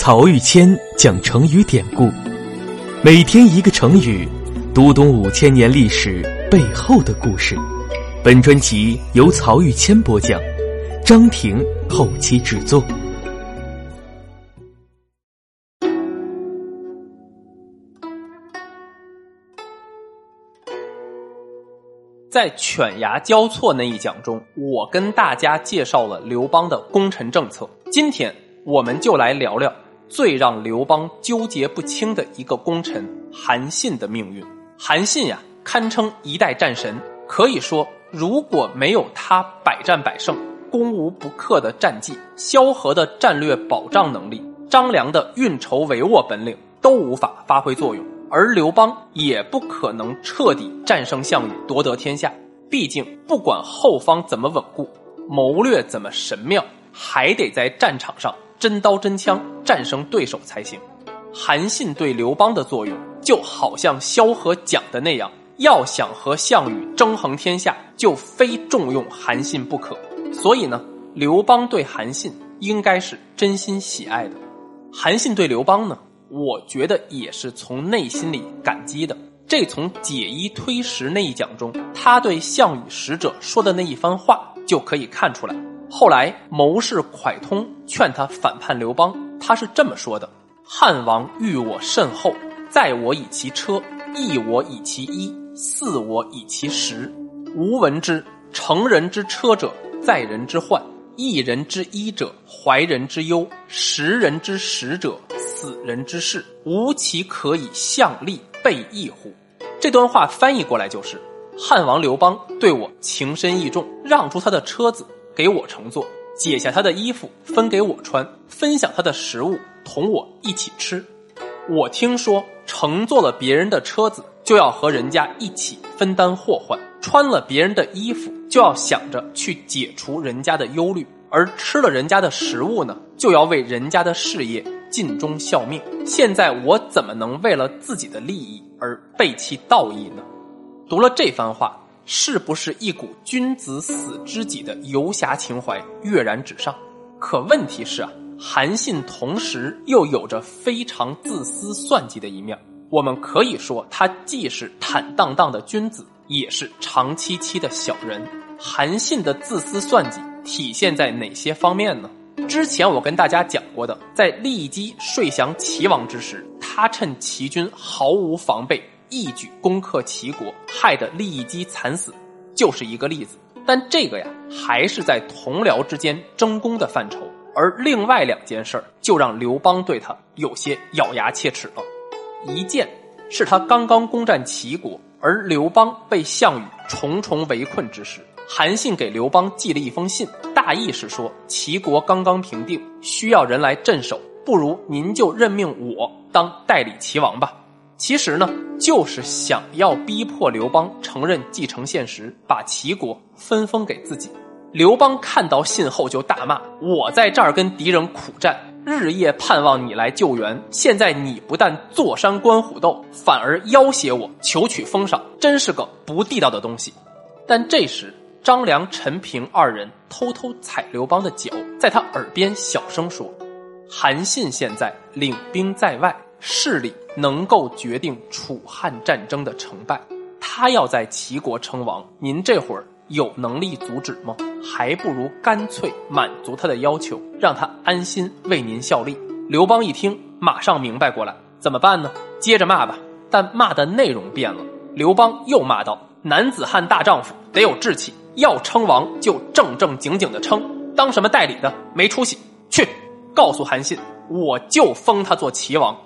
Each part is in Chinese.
曹玉谦讲成语典故，每天一个成语，读懂五千年历史背后的故事。本专辑由曹玉谦播讲，张婷后期制作。在犬牙交错那一讲中，我跟大家介绍了刘邦的功臣政策。今天，我们就来聊聊最让刘邦纠结不清的一个功臣韩信的命运。韩信呀，堪称一代战神，可以说，如果没有他百战百胜、攻无不克的战绩、萧何的战略保障能力、张良的运筹帷幄本领，都无法发挥作用。而刘邦也不可能彻底战胜项羽，夺得天下。毕竟，不管后方怎么稳固，谋略怎么神妙，还得在战场上真刀真枪战胜对手才行。韩信对刘邦的作用，就好像萧何讲的那样：要想和项羽争衡天下，就非重用韩信不可。所以呢，刘邦对韩信应该是真心喜爱的。韩信对刘邦呢？我觉得也是从内心里感激的。这从解衣推食那一讲中，他对项羽使者说的那一番话就可以看出来。后来谋士蒯通劝他反叛刘邦，他是这么说的：“汉王遇我甚厚，载我以其车，役我以其衣，饲我以其食。吾闻之，乘人之车者，载人之患；一人之衣者，怀人之忧；食人之食者。”死人之事，吾其可以向力备义乎？这段话翻译过来就是：汉王刘邦对我情深义重，让出他的车子给我乘坐，解下他的衣服分给我穿，分享他的食物同我一起吃。我听说乘坐了别人的车子，就要和人家一起分担祸患；穿了别人的衣服，就要想着去解除人家的忧虑；而吃了人家的食物呢，就要为人家的事业。尽忠效命。现在我怎么能为了自己的利益而背弃道义呢？读了这番话，是不是一股君子死知己的游侠情怀跃然纸上？可问题是啊，韩信同时又有着非常自私算计的一面。我们可以说，他既是坦荡荡的君子，也是长戚戚的小人。韩信的自私算计体现在哪些方面呢？之前我跟大家讲过的，在骊姬睡降齐王之时，他趁齐军毫无防备，一举攻克齐国，害得利益姬惨死，就是一个例子。但这个呀，还是在同僚之间争功的范畴，而另外两件事儿，就让刘邦对他有些咬牙切齿了。一件是他刚刚攻占齐国，而刘邦被项羽重重围困之时。韩信给刘邦寄了一封信，大意是说齐国刚刚平定，需要人来镇守，不如您就任命我当代理齐王吧。其实呢，就是想要逼迫刘邦承认继承现实，把齐国分封给自己。刘邦看到信后就大骂：“我在这儿跟敌人苦战，日夜盼望你来救援，现在你不但坐山观虎斗，反而要挟我求取封赏，真是个不地道的东西。”但这时。张良、陈平二人偷偷踩刘邦的脚，在他耳边小声说：“韩信现在领兵在外，势力能够决定楚汉战争的成败。他要在齐国称王，您这会儿有能力阻止吗？还不如干脆满足他的要求，让他安心为您效力。”刘邦一听，马上明白过来，怎么办呢？接着骂吧，但骂的内容变了。刘邦又骂道：“男子汉大丈夫，得有志气。”要称王就正正经经的称，当什么代理的没出息。去，告诉韩信，我就封他做齐王。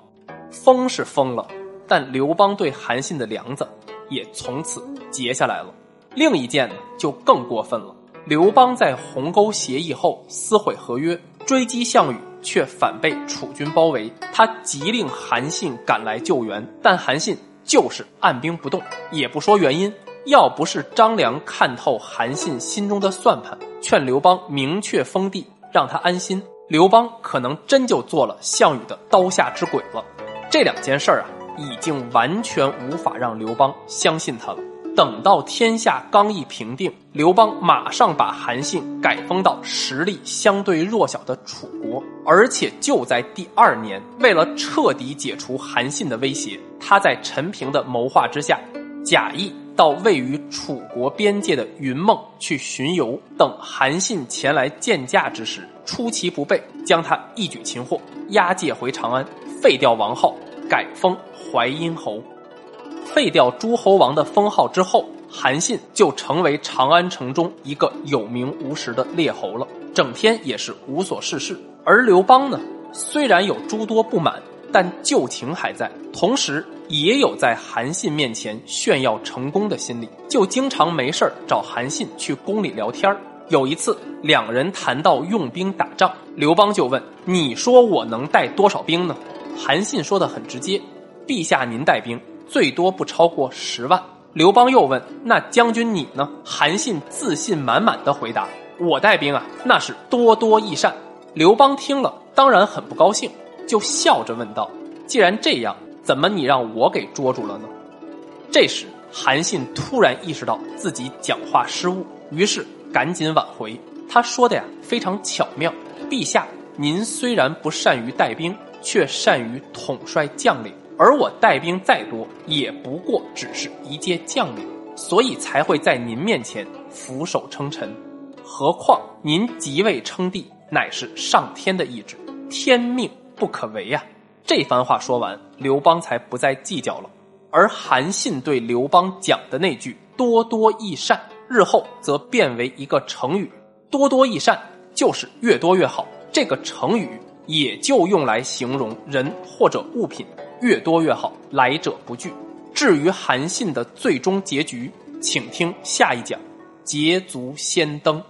封是封了，但刘邦对韩信的梁子也从此结下来了。另一件呢，就更过分了。刘邦在鸿沟协议后撕毁合约，追击项羽，却反被楚军包围。他急令韩信赶来救援，但韩信就是按兵不动，也不说原因。要不是张良看透韩信心中的算盘，劝刘邦明确封地，让他安心，刘邦可能真就做了项羽的刀下之鬼了。这两件事儿啊，已经完全无法让刘邦相信他了。等到天下刚一平定，刘邦马上把韩信改封到实力相对弱小的楚国，而且就在第二年，为了彻底解除韩信的威胁，他在陈平的谋划之下，假意到位于楚国边界的云梦去巡游，等韩信前来见驾之时，出其不备，将他一举擒获，押解回长安，废掉王号，改封淮阴侯。废掉诸侯王的封号之后，韩信就成为长安城中一个有名无实的列侯了，整天也是无所事事。而刘邦呢，虽然有诸多不满，但旧情还在，同时也有在韩信面前炫耀成功的心理，就经常没事找韩信去宫里聊天有一次，两人谈到用兵打仗，刘邦就问：“你说我能带多少兵呢？”韩信说的很直接：“陛下您带兵。”最多不超过十万。刘邦又问：“那将军你呢？”韩信自信满满的回答：“我带兵啊，那是多多益善。”刘邦听了当然很不高兴，就笑着问道：“既然这样，怎么你让我给捉住了呢？”这时，韩信突然意识到自己讲话失误，于是赶紧挽回。他说的呀非常巧妙：“陛下，您虽然不善于带兵，却善于统帅将领。”而我带兵再多，也不过只是一介将领，所以才会在您面前俯首称臣。何况您即位称帝，乃是上天的意志，天命不可违呀！这番话说完，刘邦才不再计较了。而韩信对刘邦讲的那句“多多益善”，日后则变为一个成语，“多多益善”就是越多越好。这个成语也就用来形容人或者物品。越多越好，来者不拒。至于韩信的最终结局，请听下一讲，捷足先登。